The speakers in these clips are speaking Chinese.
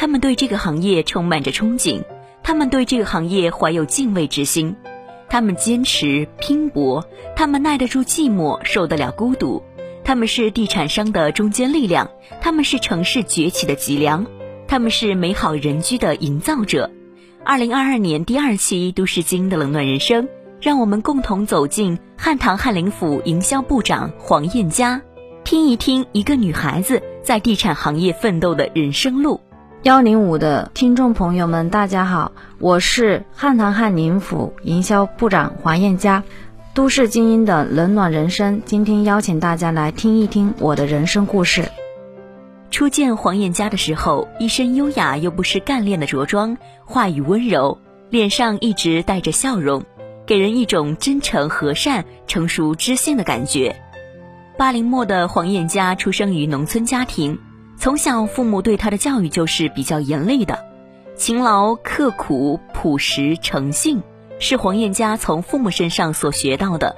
他们对这个行业充满着憧憬，他们对这个行业怀有敬畏之心。他们坚持拼搏，他们耐得住寂寞，受得了孤独。他们是地产商的中坚力量，他们是城市崛起的脊梁，他们是美好人居的营造者。二零二二年第二期《都市精英的冷暖人生》，让我们共同走进汉唐翰林府营销部长黄燕佳，听一听一个女孩子在地产行业奋斗的人生路。幺零五的听众朋友们，大家好，我是汉唐汉宁府营销部长黄燕佳，都市精英的冷暖人生，今天邀请大家来听一听我的人生故事。初见黄燕佳的时候，一身优雅又不失干练的着装，话语温柔，脸上一直带着笑容，给人一种真诚和善、成熟知性的感觉。八零末的黄燕佳出生于农村家庭。从小，父母对他的教育就是比较严厉的，勤劳、刻苦、朴实、诚信，是黄燕家从父母身上所学到的。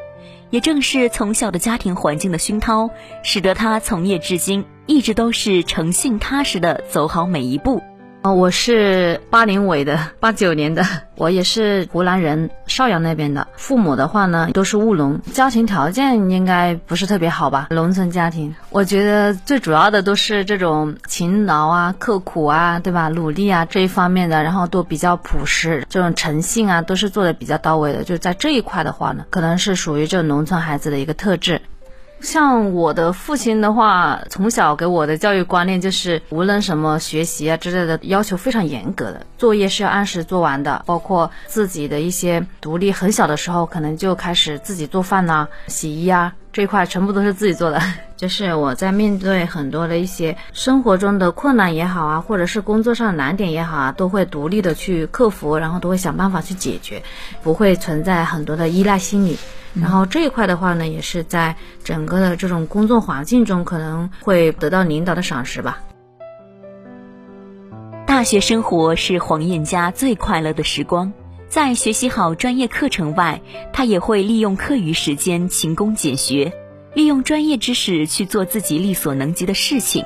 也正是从小的家庭环境的熏陶，使得他从业至今，一直都是诚信踏实的走好每一步。哦，我是八零尾的，八九年的，我也是湖南人，邵阳那边的。父母的话呢，都是务农，家庭条件应该不是特别好吧？农村家庭，我觉得最主要的都是这种勤劳啊、刻苦啊，对吧？努力啊这一方面的，然后都比较朴实，这种诚信啊，都是做的比较到位的。就在这一块的话呢，可能是属于这农村孩子的一个特质。像我的父亲的话，从小给我的教育观念就是，无论什么学习啊之类的，要求非常严格的，作业是要按时做完的，包括自己的一些独立，很小的时候可能就开始自己做饭呐、洗衣啊这一块全部都是自己做的。就是我在面对很多的一些生活中的困难也好啊，或者是工作上的难点也好啊，都会独立的去克服，然后都会想办法去解决，不会存在很多的依赖心理。然后这一块的话呢，也是在整个的这种工作环境中，可能会得到领导的赏识吧。大学生活是黄燕佳最快乐的时光，在学习好专业课程外，他也会利用课余时间勤工俭学，利用专业知识去做自己力所能及的事情，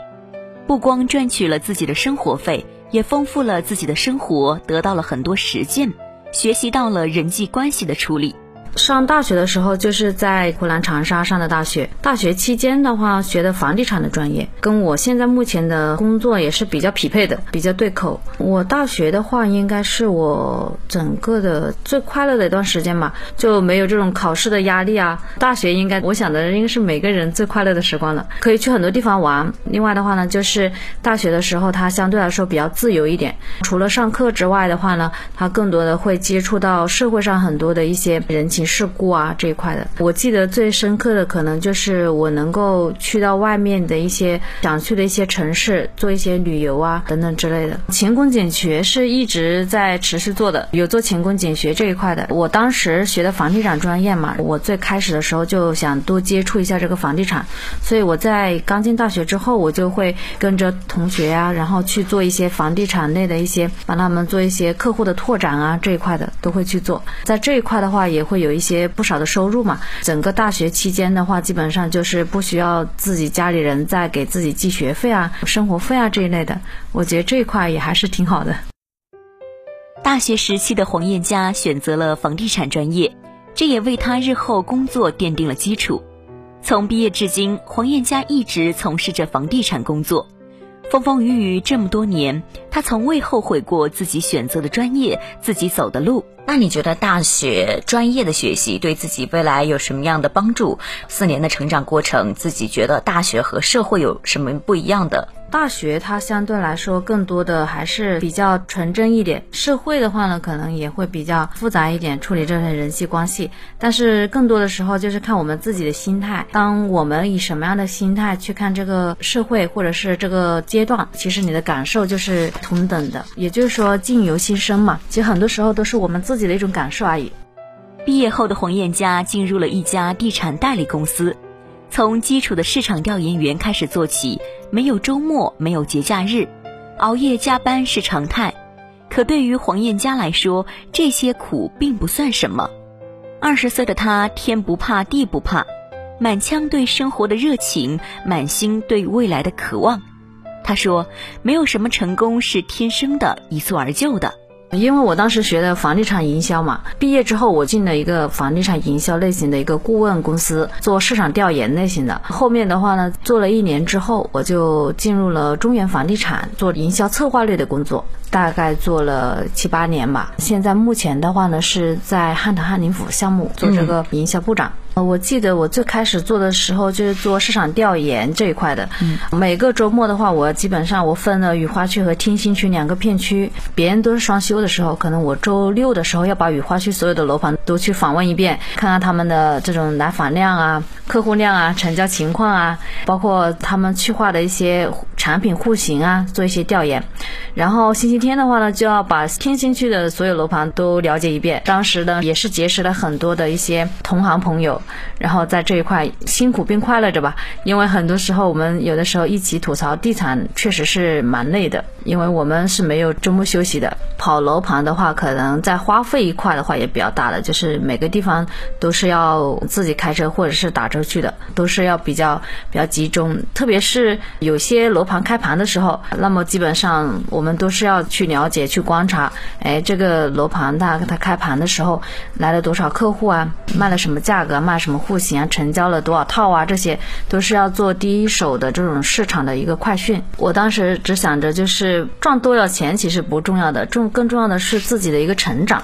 不光赚取了自己的生活费，也丰富了自己的生活，得到了很多实践，学习到了人际关系的处理。上大学的时候就是在湖南长沙上的大学。大学期间的话，学的房地产的专业，跟我现在目前的工作也是比较匹配的，比较对口。我大学的话，应该是我整个的最快乐的一段时间吧，就没有这种考试的压力啊。大学应该，我想的应该是每个人最快乐的时光了，可以去很多地方玩。另外的话呢，就是大学的时候，它相对来说比较自由一点，除了上课之外的话呢，它更多的会接触到社会上很多的一些人情。事故啊这一块的，我记得最深刻的可能就是我能够去到外面的一些想去的一些城市做一些旅游啊等等之类的。勤工俭学是一直在持续做的，有做勤工俭学这一块的。我当时学的房地产专业嘛，我最开始的时候就想多接触一下这个房地产，所以我在刚进大学之后，我就会跟着同学啊，然后去做一些房地产类的一些，帮他们做一些客户的拓展啊这一块的都会去做。在这一块的话，也会有。一些不少的收入嘛，整个大学期间的话，基本上就是不需要自己家里人再给自己寄学费啊、生活费啊这一类的。我觉得这一块也还是挺好的。大学时期的黄燕佳选择了房地产专业，这也为她日后工作奠定了基础。从毕业至今，黄燕佳一直从事着房地产工作。风风雨雨这么多年，他从未后悔过自己选择的专业，自己走的路。那你觉得大学专业的学习对自己未来有什么样的帮助？四年的成长过程，自己觉得大学和社会有什么不一样的？大学它相对来说更多的还是比较纯真一点，社会的话呢，可能也会比较复杂一点，处理这些人际关系。但是更多的时候就是看我们自己的心态，当我们以什么样的心态去看这个社会或者是这个阶段，其实你的感受就是同等的。也就是说，境由心生嘛，其实很多时候都是我们自自己的一种感受而已。毕业后的黄燕佳进入了一家地产代理公司。从基础的市场调研员开始做起，没有周末，没有节假日，熬夜加班是常态。可对于黄燕佳来说，这些苦并不算什么。二十岁的她，天不怕地不怕，满腔对生活的热情，满心对未来的渴望。她说：“没有什么成功是天生的，一蹴而就的。”因为我当时学的房地产营销嘛，毕业之后我进了一个房地产营销类型的一个顾问公司，做市场调研类型的。后面的话呢，做了一年之后，我就进入了中原房地产做营销策划类的工作，大概做了七八年吧。现在目前的话呢，是在汉唐汉宁府项目做这个营销部长。我记得我最开始做的时候就是做市场调研这一块的。嗯，每个周末的话，我基本上我分了雨花区和天心区两个片区。别人都是双休的时候，可能我周六的时候要把雨花区所有的楼盘都去访问一遍，看看他们的这种来访量啊、客户量啊、成交情况啊，包括他们去化的一些产品户型啊，做一些调研。然后星期天的话呢，就要把天心区的所有楼盘都了解一遍。当时呢，也是结识了很多的一些同行朋友。然后在这一块辛苦并快乐着吧，因为很多时候我们有的时候一起吐槽地产，确实是蛮累的，因为我们是没有周末休息的。跑楼盘的话，可能在花费一块的话也比较大的，就是每个地方都是要自己开车或者是打车去的，都是要比较比较集中。特别是有些楼盘开盘的时候，那么基本上我们都是要去了解、去观察，哎，这个楼盘它它开盘的时候来了多少客户啊，卖了什么价格，卖什么户型啊，成交了多少套啊，这些都是要做第一手的这种市场的一个快讯。我当时只想着就是赚多少钱其实不重要的，重。更重要的是自己的一个成长，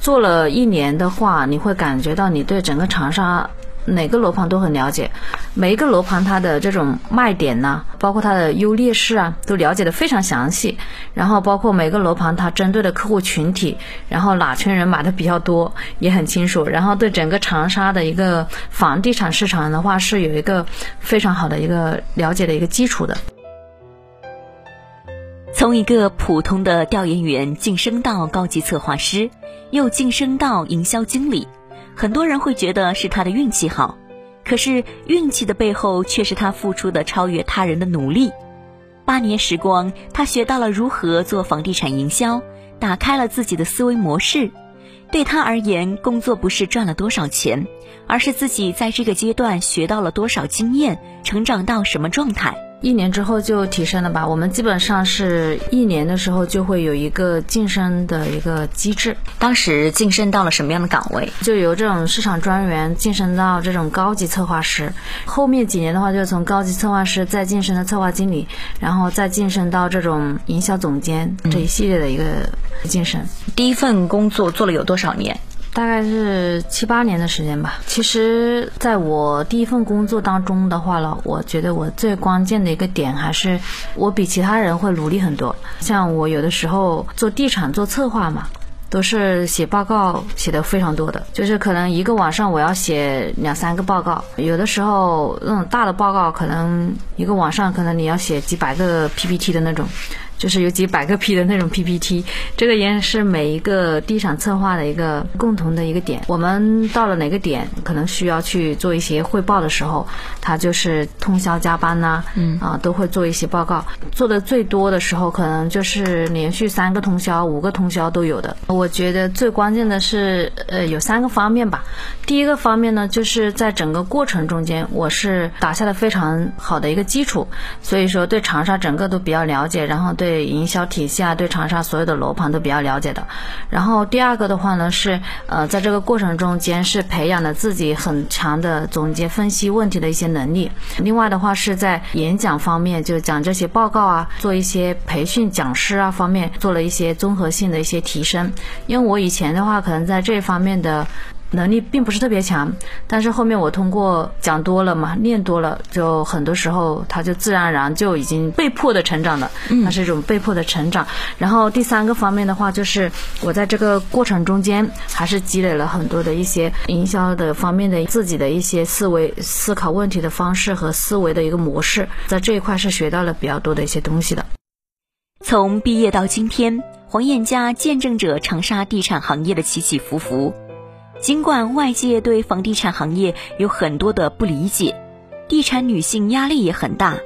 做了一年的话，你会感觉到你对整个长沙哪个楼盘都很了解，每一个楼盘它的这种卖点呢，包括它的优劣势啊，都了解的非常详细。然后包括每个楼盘它针对的客户群体，然后哪群人买的比较多也很清楚。然后对整个长沙的一个房地产市场的话，是有一个非常好的一个了解的一个基础的。从一个普通的调研员晋升到高级策划师，又晋升到营销经理，很多人会觉得是他的运气好，可是运气的背后却是他付出的超越他人的努力。八年时光，他学到了如何做房地产营销，打开了自己的思维模式。对他而言，工作不是赚了多少钱，而是自己在这个阶段学到了多少经验，成长到什么状态。一年之后就提升了吧？我们基本上是一年的时候就会有一个晋升的一个机制。当时晋升到了什么样的岗位？就由这种市场专员晋升到这种高级策划师。后面几年的话，就从高级策划师再晋升到策划经理，然后再晋升到这种营销总监这一系列的一个晋升。第一份工作做了有多少年？大概是七八年的时间吧。其实，在我第一份工作当中的话呢，我觉得我最关键的一个点还是我比其他人会努力很多。像我有的时候做地产做策划嘛，都是写报告写的非常多的，就是可能一个晚上我要写两三个报告。有的时候那种大的报告，可能一个晚上可能你要写几百个 PPT 的那种。就是有几百个 P 的那种 PPT，这个也是每一个地产策划的一个共同的一个点。我们到了哪个点，可能需要去做一些汇报的时候，他就是通宵加班呐，嗯啊，都会做一些报告。做的最多的时候，可能就是连续三个通宵、五个通宵都有的。我觉得最关键的是，呃，有三个方面吧。第一个方面呢，就是在整个过程中间，我是打下了非常好的一个基础，所以说对长沙整个都比较了解，然后对。对营销体系啊，对长沙所有的楼盘都比较了解的。然后第二个的话呢是，呃，在这个过程中间是培养了自己很强的总结分析问题的一些能力。另外的话是在演讲方面，就讲这些报告啊，做一些培训讲师啊方面做了一些综合性的一些提升。因为我以前的话可能在这方面的。能力并不是特别强，但是后面我通过讲多了嘛，练多了，就很多时候他就自然而然就已经被迫的成长了，它是一种被迫的成长。然后第三个方面的话，就是我在这个过程中间还是积累了很多的一些营销的方面的自己的一些思维、思考问题的方式和思维的一个模式，在这一块是学到了比较多的一些东西的。从毕业到今天，黄燕佳见证着长沙地产行业的起起伏伏。尽管外界对房地产行业有很多的不理解，地产女性压力也很大，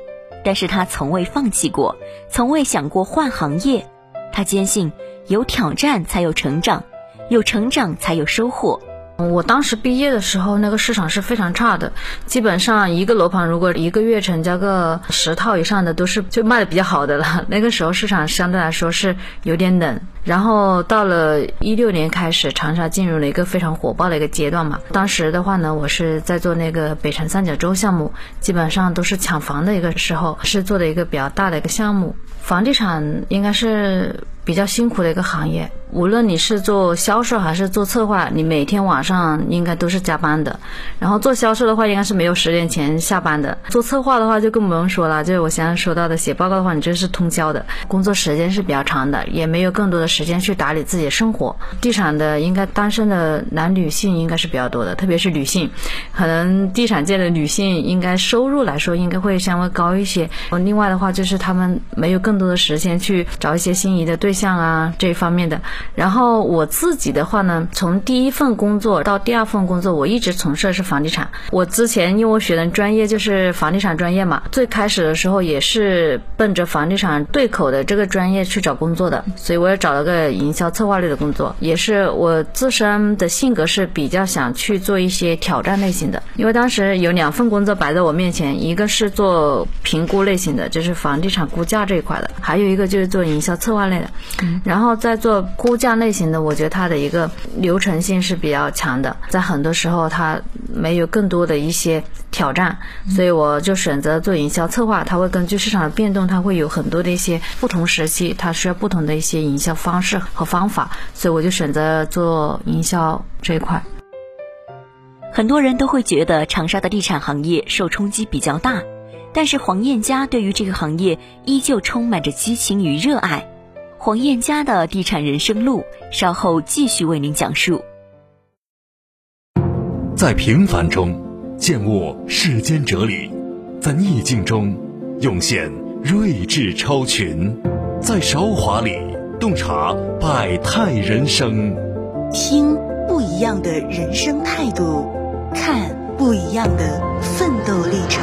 但是她从未放弃过，从未想过换行业。她坚信，有挑战才有成长，有成长才有收获。我当时毕业的时候，那个市场是非常差的，基本上一个楼盘如果一个月成交个十套以上的，都是就卖的比较好的了。那个时候市场相对来说是有点冷。然后到了一六年开始，长沙进入了一个非常火爆的一个阶段嘛。当时的话呢，我是在做那个北辰三角洲项目，基本上都是抢房的一个时候，是做的一个比较大的一个项目。房地产应该是比较辛苦的一个行业。无论你是做销售还是做策划，你每天晚上应该都是加班的。然后做销售的话，应该是没有十点前下班的。做策划的话，就更不用说了。就是我现在说到的写报告的话，你这是通宵的，工作时间是比较长的，也没有更多的时间去打理自己的生活。地产的应该单身的男女性应该是比较多的，特别是女性，可能地产界的女性应该收入来说应该会稍微高一些。另外的话，就是他们没有更多的时间去找一些心仪的对象啊这一方面的。然后我自己的话呢，从第一份工作到第二份工作，我一直从事的是房地产。我之前因为我学的专业就是房地产专业嘛，最开始的时候也是奔着房地产对口的这个专业去找工作的，所以我也找了个营销策划类的工作。也是我自身的性格是比较想去做一些挑战类型的，因为当时有两份工作摆在我面前，一个是做评估类型的，就是房地产估价这一块的，还有一个就是做营销策划类的，然后再做估。价类型的，我觉得它的一个流程性是比较强的，在很多时候它没有更多的一些挑战，所以我就选择做营销策划。它会根据市场的变动，它会有很多的一些不同时期，它需要不同的一些营销方式和方法，所以我就选择做营销这一块。很多人都会觉得长沙的地产行业受冲击比较大，但是黄燕佳对于这个行业依旧充满着激情与热爱。黄燕佳的地产人生路，稍后继续为您讲述。在平凡中见悟世间哲理，在逆境中涌现睿智超群，在韶华里洞察百态人生。听不一样的人生态度，看不一样的奋斗历程。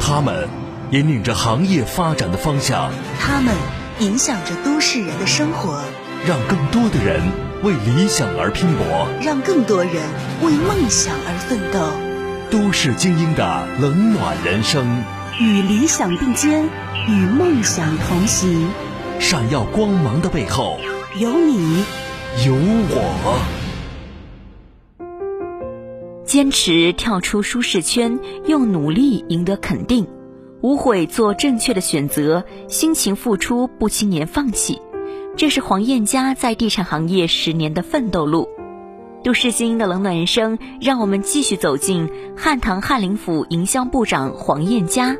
他们。引领着行业发展的方向，他们影响着都市人的生活，让更多的人为理想而拼搏，让更多人为梦想而奋斗。都市精英的冷暖人生，与理想并肩，与梦想同行。闪耀光芒的背后，有你，有我。坚持跳出舒适圈，用努力赢得肯定。无悔做正确的选择，辛勤付出不轻言放弃，这是黄燕佳在地产行业十年的奋斗路。都市精英的冷暖人生，让我们继续走进汉唐翰林府营销部长黄燕佳，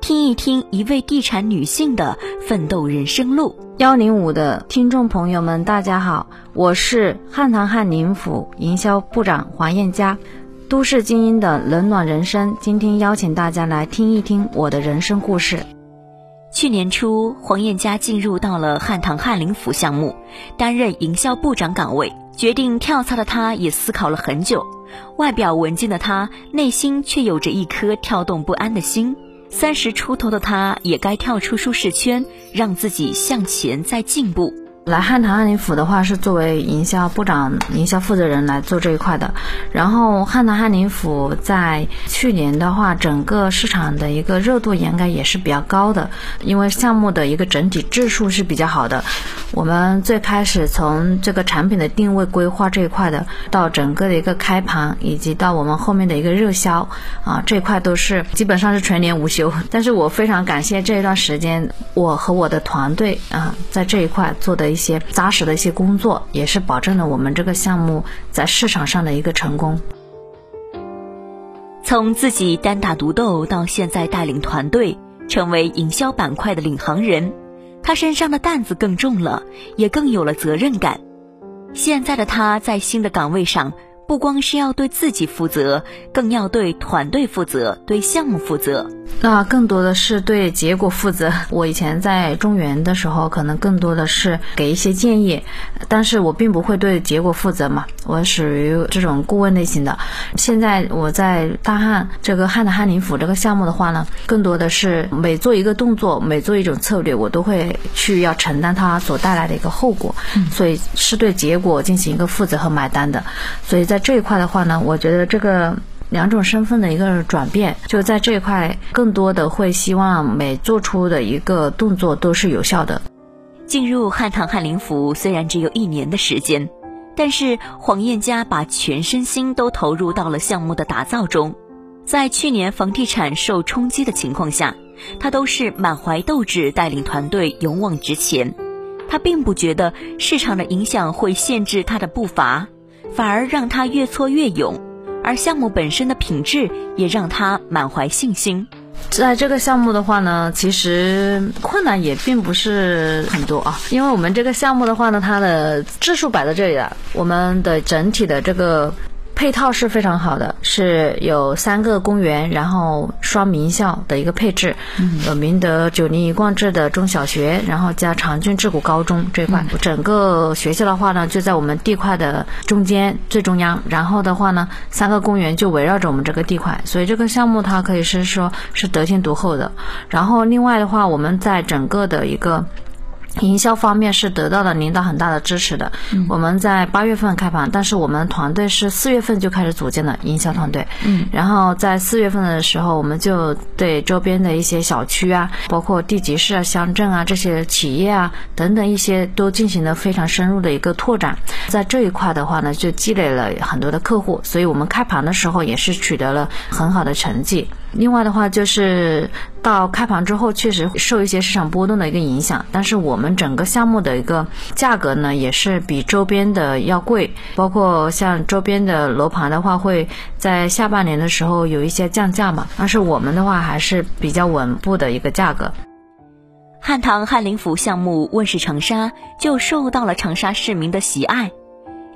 听一听一位地产女性的奋斗人生路。幺零五的听众朋友们，大家好，我是汉唐翰林府营销部长黄燕佳。都市精英的冷暖人生，今天邀请大家来听一听我的人生故事。去年初，黄燕佳进入到了汉唐翰林府项目，担任营销部长岗位。决定跳槽的她，也思考了很久。外表文静的她，内心却有着一颗跳动不安的心。三十出头的她，也该跳出舒适圈，让自己向前再进步。来汉唐翰林府的话是作为营销部长、营销负责人来做这一块的。然后汉唐翰林府在去年的话，整个市场的一个热度应该也是比较高的，因为项目的一个整体质数是比较好的。我们最开始从这个产品的定位规划这一块的，到整个的一个开盘，以及到我们后面的一个热销啊，这一块都是基本上是全年无休。但是我非常感谢这一段时间，我和我的团队啊，在这一块做的一。一些扎实的一些工作，也是保证了我们这个项目在市场上的一个成功。从自己单打独斗到现在带领团队成为营销板块的领航人，他身上的担子更重了，也更有了责任感。现在的他在新的岗位上。不光是要对自己负责，更要对团队负责，对项目负责。那更多的是对结果负责。我以前在中原的时候，可能更多的是给一些建议，但是我并不会对结果负责嘛。我属于这种顾问类型的。现在我在大汉这个汉的汉林府这个项目的话呢，更多的是每做一个动作，每做一种策略，我都会去要承担它所带来的一个后果，所以是对结果进行一个负责和买单的。所以在这一块的话呢，我觉得这个两种身份的一个转变，就在这一块更多的会希望每做出的一个动作都是有效的。进入汉唐翰林府虽然只有一年的时间，但是黄燕佳把全身心都投入到了项目的打造中。在去年房地产受冲击的情况下，他都是满怀斗志带领团队勇往直前。他并不觉得市场的影响会限制他的步伐。反而让他越挫越勇，而项目本身的品质也让他满怀信心。在这个项目的话呢，其实困难也并不是很多啊，因为我们这个项目的话呢，它的质数摆在这里了，我们的整体的这个。配套是非常好的，是有三个公园，然后双名校的一个配置，有明德九零一贯制的中小学，然后加长郡智谷高中这块。整个学校的话呢，就在我们地块的中间最中央，然后的话呢，三个公园就围绕着我们这个地块，所以这个项目它可以是说是得天独厚的。然后另外的话，我们在整个的一个。营销方面是得到了领导很大的支持的。我们在八月份开盘，但是我们团队是四月份就开始组建了营销团队。嗯，然后在四月份的时候，我们就对周边的一些小区啊，包括地级市啊、乡镇啊这些企业啊等等一些都进行了非常深入的一个拓展。在这一块的话呢，就积累了很多的客户，所以我们开盘的时候也是取得了很好的成绩。另外的话，就是到开盘之后，确实受一些市场波动的一个影响，但是我们整个项目的一个价格呢，也是比周边的要贵，包括像周边的楼盘的话，会在下半年的时候有一些降价嘛，但是我们的话还是比较稳步的一个价格。汉唐翰林府项目问世长沙，就受到了长沙市民的喜爱，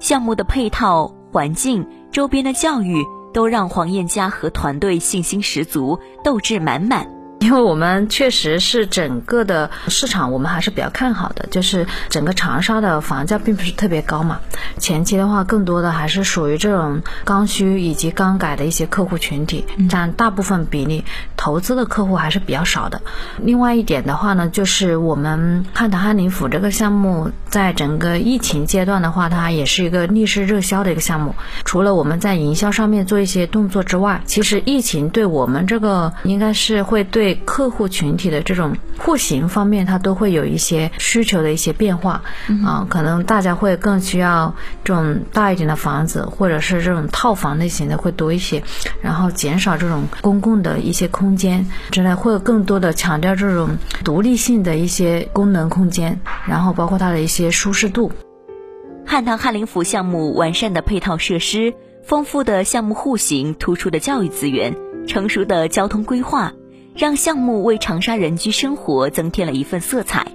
项目的配套环境、周边的教育。都让黄燕佳和团队信心十足，斗志满满。因为我们确实是整个的市场，我们还是比较看好的。就是整个长沙的房价并不是特别高嘛，前期的话更多的还是属于这种刚需以及刚改的一些客户群体占大部分比例，投资的客户还是比较少的。另外一点的话呢，就是我们汉唐汉林府这个项目，在整个疫情阶段的话，它也是一个逆势热销的一个项目。除了我们在营销上面做一些动作之外，其实疫情对我们这个应该是会对。客户群体的这种户型方面，它都会有一些需求的一些变化啊，可能大家会更需要这种大一点的房子，或者是这种套房类型的会多一些，然后减少这种公共的一些空间之类，会更多的强调这种独立性的一些功能空间，然后包括它的一些舒适度。汉唐翰林府项目完善的配套设施、丰富的项目户型、突出的教育资源、成熟的交通规划。让项目为长沙人居生活增添了一份色彩，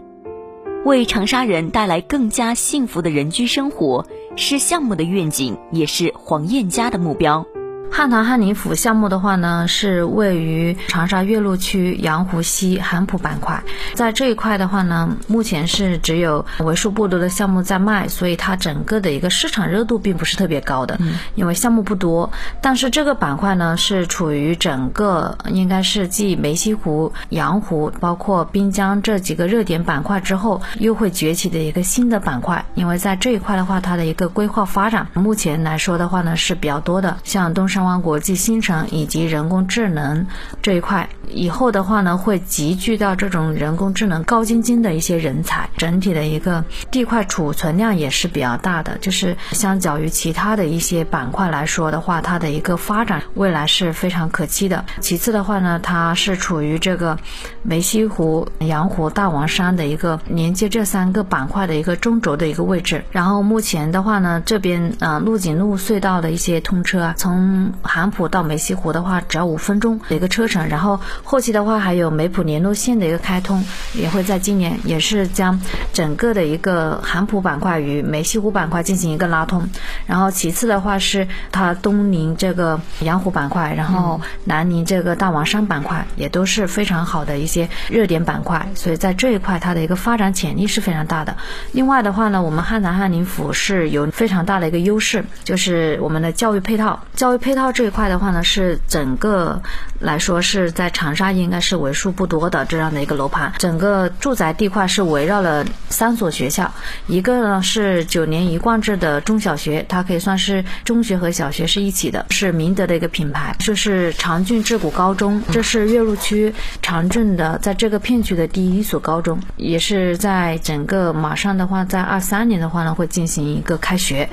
为长沙人带来更加幸福的人居生活，是项目的愿景，也是黄燕家的目标。汉唐汉宁府项目的话呢，是位于长沙岳麓区洋湖西韩浦板块，在这一块的话呢，目前是只有为数不多的项目在卖，所以它整个的一个市场热度并不是特别高的，因为项目不多。但是这个板块呢，是处于整个应该是继梅溪湖、洋湖，包括滨江这几个热点板块之后，又会崛起的一个新的板块。因为在这一块的话，它的一个规划发展，目前来说的话呢是比较多的，像东山。国际新城以及人工智能这一块，以后的话呢，会集聚到这种人工智能高精尖的一些人才，整体的一个地块储存量也是比较大的。就是相较于其他的一些板块来说的话，它的一个发展未来是非常可期的。其次的话呢，它是处于这个梅溪湖、阳湖、大王山的一个连接这三个板块的一个中轴的一个位置。然后目前的话呢，这边呃陆景路隧道的一些通车啊，从韩浦到梅溪湖的话，只要五分钟的一个车程。然后后期的话，还有梅浦联络线的一个开通，也会在今年，也是将整个的一个韩浦板块与梅溪湖板块进行一个拉通。然后其次的话是它东临这个阳湖板块，然后南临这个大王山板块，也都是非常好的一些热点板块。所以在这一块，它的一个发展潜力是非常大的。另外的话呢，我们汉南汉宁府是有非常大的一个优势，就是我们的教育配套，教育配套。这一块的话呢，是整个来说是在长沙应该是为数不多的这样的一个楼盘。整个住宅地块是围绕了三所学校，一个呢是九年一贯制的中小学，它可以算是中学和小学是一起的，是明德的一个品牌。这是长郡智谷高中，这是岳麓区长郡的在这个片区的第一所高中，也是在整个马上的话，在二三年的话呢会进行一个开学。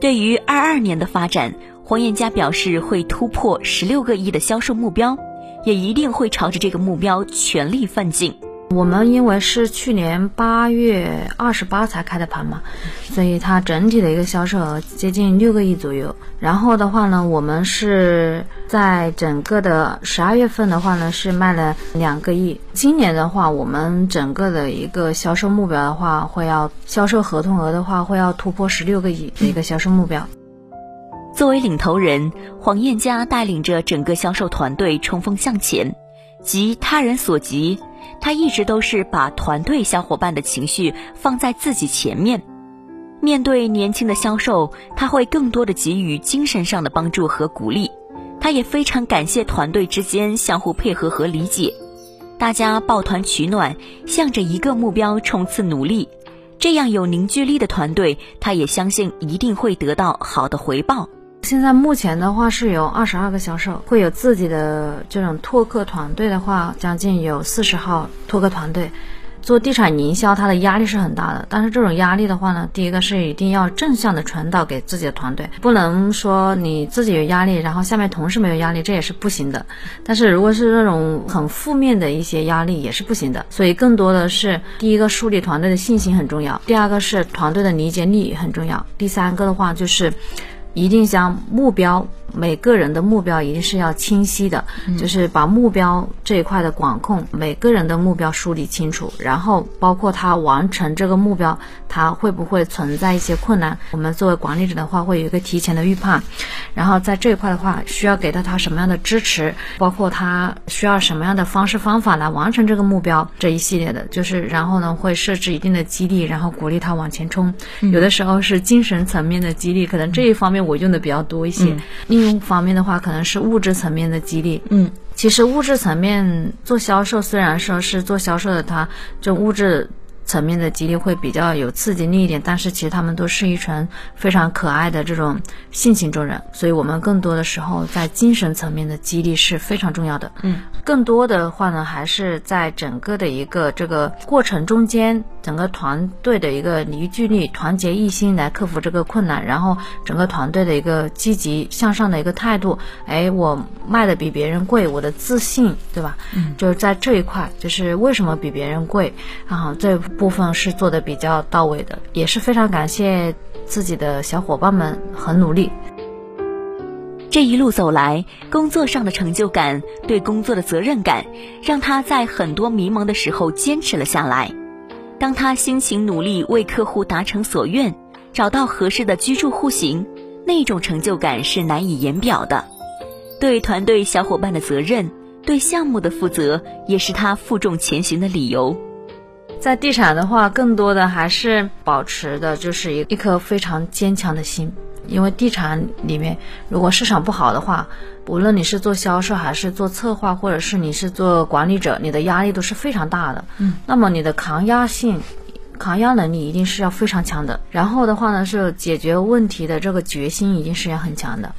对于二二年的发展。黄燕佳表示会突破十六个亿的销售目标，也一定会朝着这个目标全力奋进。我们因为是去年八月二十八才开的盘嘛，所以它整体的一个销售额接近六个亿左右。然后的话呢，我们是在整个的十二月份的话呢是卖了两个亿。今年的话，我们整个的一个销售目标的话，会要销售合同额的话会要突破十六个亿的一个销售目标。作为领头人，黄燕佳带领着整个销售团队冲锋向前，急他人所急。他一直都是把团队小伙伴的情绪放在自己前面。面对年轻的销售，他会更多的给予精神上的帮助和鼓励。他也非常感谢团队之间相互配合和理解，大家抱团取暖，向着一个目标冲刺努力。这样有凝聚力的团队，他也相信一定会得到好的回报。现在目前的话是有二十二个销售，会有自己的这种拓客团队的话，将近有四十号拓客团队。做地产营销，它的压力是很大的。但是这种压力的话呢，第一个是一定要正向的传导给自己的团队，不能说你自己有压力，然后下面同事没有压力，这也是不行的。但是如果是那种很负面的一些压力，也是不行的。所以更多的是第一个树立团队的信心很重要，第二个是团队的理解力很重要，第三个的话就是。一定将目标。每个人的目标一定是要清晰的，就是把目标这一块的管控，每个人的目标梳理清楚，然后包括他完成这个目标，他会不会存在一些困难？我们作为管理者的话，会有一个提前的预判，然后在这一块的话，需要给到他什么样的支持，包括他需要什么样的方式方法来完成这个目标这一系列的，就是然后呢，会设置一定的激励，然后鼓励他往前冲。有的时候是精神层面的激励，可能这一方面我用的比较多一些。另一方面的话，可能是物质层面的激励。嗯，其实物质层面做销售，虽然说是做销售的，他就物质。层面的激励会比较有刺激力一点，但是其实他们都是一群非常可爱的这种性情中人，所以我们更多的时候在精神层面的激励是非常重要的。嗯，更多的话呢，还是在整个的一个这个过程中间，整个团队的一个凝聚力、团结一心来克服这个困难，然后整个团队的一个积极向上的一个态度。哎，我卖的比别人贵，我的自信，对吧？嗯，就是在这一块，就是为什么比别人贵，然后这。部分是做的比较到位的，也是非常感谢自己的小伙伴们很努力。这一路走来，工作上的成就感、对工作的责任感，让他在很多迷茫的时候坚持了下来。当他辛勤努力为客户达成所愿，找到合适的居住户型，那种成就感是难以言表的。对团队小伙伴的责任，对项目的负责，也是他负重前行的理由。在地产的话，更多的还是保持的就是一一颗非常坚强的心。因为地产里面，如果市场不好的话，无论你是做销售还是做策划，或者是你是做管理者，你的压力都是非常大的。嗯，那么你的抗压性、抗压能力一定是要非常强的。然后的话呢，是解决问题的这个决心一定是要很强的。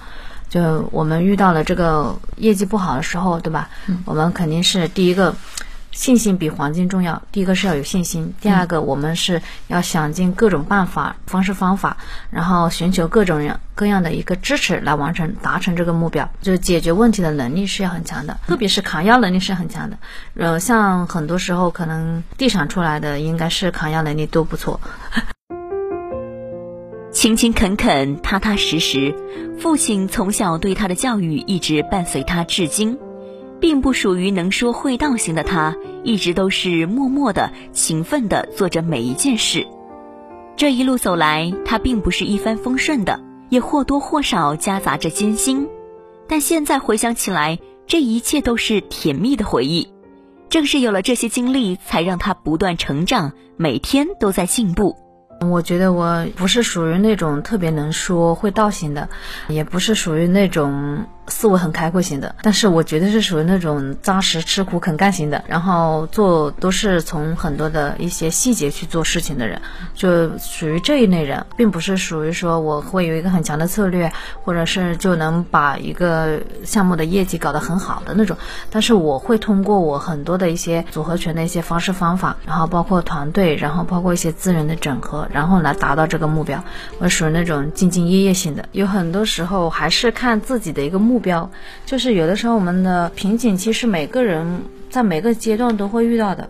就我们遇到了这个业绩不好的时候，对吧？嗯，我们肯定是第一个。信心比黄金重要。第一个是要有信心，第二个我们是要想尽各种办法、方式方法，然后寻求各种样各样的一个支持来完成达成这个目标。就是解决问题的能力是要很强的，特别是抗压能力是很强的。呃，像很多时候可能地产出来的应该是抗压能力都不错。勤勤恳恳、踏踏实实，父亲从小对他的教育一直伴随他至今。并不属于能说会道型的他，一直都是默默的、勤奋的做着每一件事。这一路走来，他并不是一帆风顺的，也或多或少夹杂着艰辛。但现在回想起来，这一切都是甜蜜的回忆。正是有了这些经历，才让他不断成长，每天都在进步。我觉得我不是属于那种特别能说会道型的，也不是属于那种。思维很开阔型的，但是我觉得是属于那种扎实吃苦肯干型的，然后做都是从很多的一些细节去做事情的人，就属于这一类人，并不是属于说我会有一个很强的策略，或者是就能把一个项目的业绩搞得很好的那种。但是我会通过我很多的一些组合拳的一些方式方法，然后包括团队，然后包括一些资源的整合，然后来达到这个目标。我属于那种兢兢业业型的，有很多时候还是看自己的一个目。标就是有的时候我们的瓶颈其实每个人在每个阶段都会遇到的。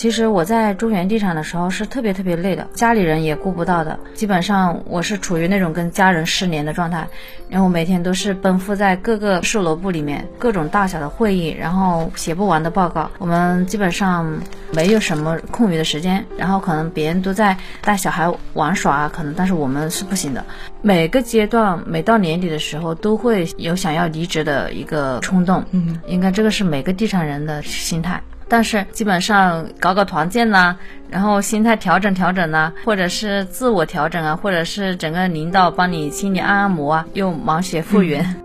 其实我在中原地产的时候是特别特别累的，家里人也顾不到的。基本上我是处于那种跟家人失联的状态，然后每天都是奔赴在各个售楼部里面，各种大小的会议，然后写不完的报告。我们基本上没有什么空余的时间，然后可能别人都在带小孩玩耍啊，可能但是我们是不行的。每个阶段每到年底的时候都会有想要离职的一个冲动，嗯，应该这个是每个地产人的心态。但是基本上搞搞团建呐，然后心态调整调整呐，或者是自我调整啊，或者是整个领导帮你心理按按摩啊，又忙血复原。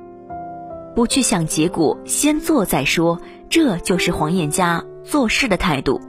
不去想结果，先做再说，这就是黄燕佳做事的态度。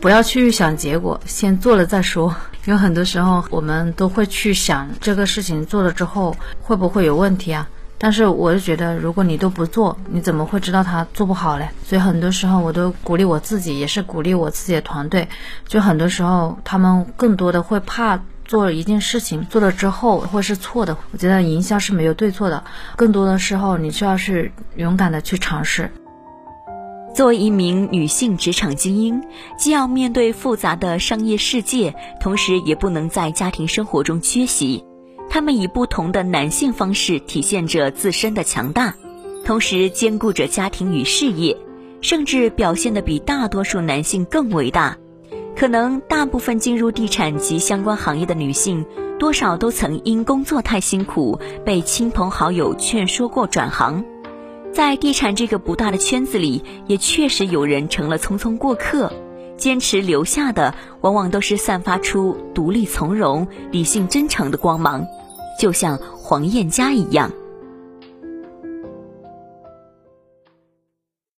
不要去想结果，先做了再说。有很多时候我们都会去想这个事情做了之后会不会有问题啊。但是我就觉得，如果你都不做，你怎么会知道他做不好嘞？所以很多时候我都鼓励我自己，也是鼓励我自己的团队。就很多时候，他们更多的会怕做一件事情做了之后会是错的。我觉得营销是没有对错的，更多的时候你需要是勇敢的去尝试。作为一名女性职场精英，既要面对复杂的商业世界，同时也不能在家庭生活中缺席。他们以不同的男性方式体现着自身的强大，同时兼顾着家庭与事业，甚至表现的比大多数男性更伟大。可能大部分进入地产及相关行业的女性，多少都曾因工作太辛苦，被亲朋好友劝说过转行。在地产这个不大的圈子里，也确实有人成了匆匆过客，坚持留下的，往往都是散发出独立从容、理性真诚的光芒。就像黄燕佳一样。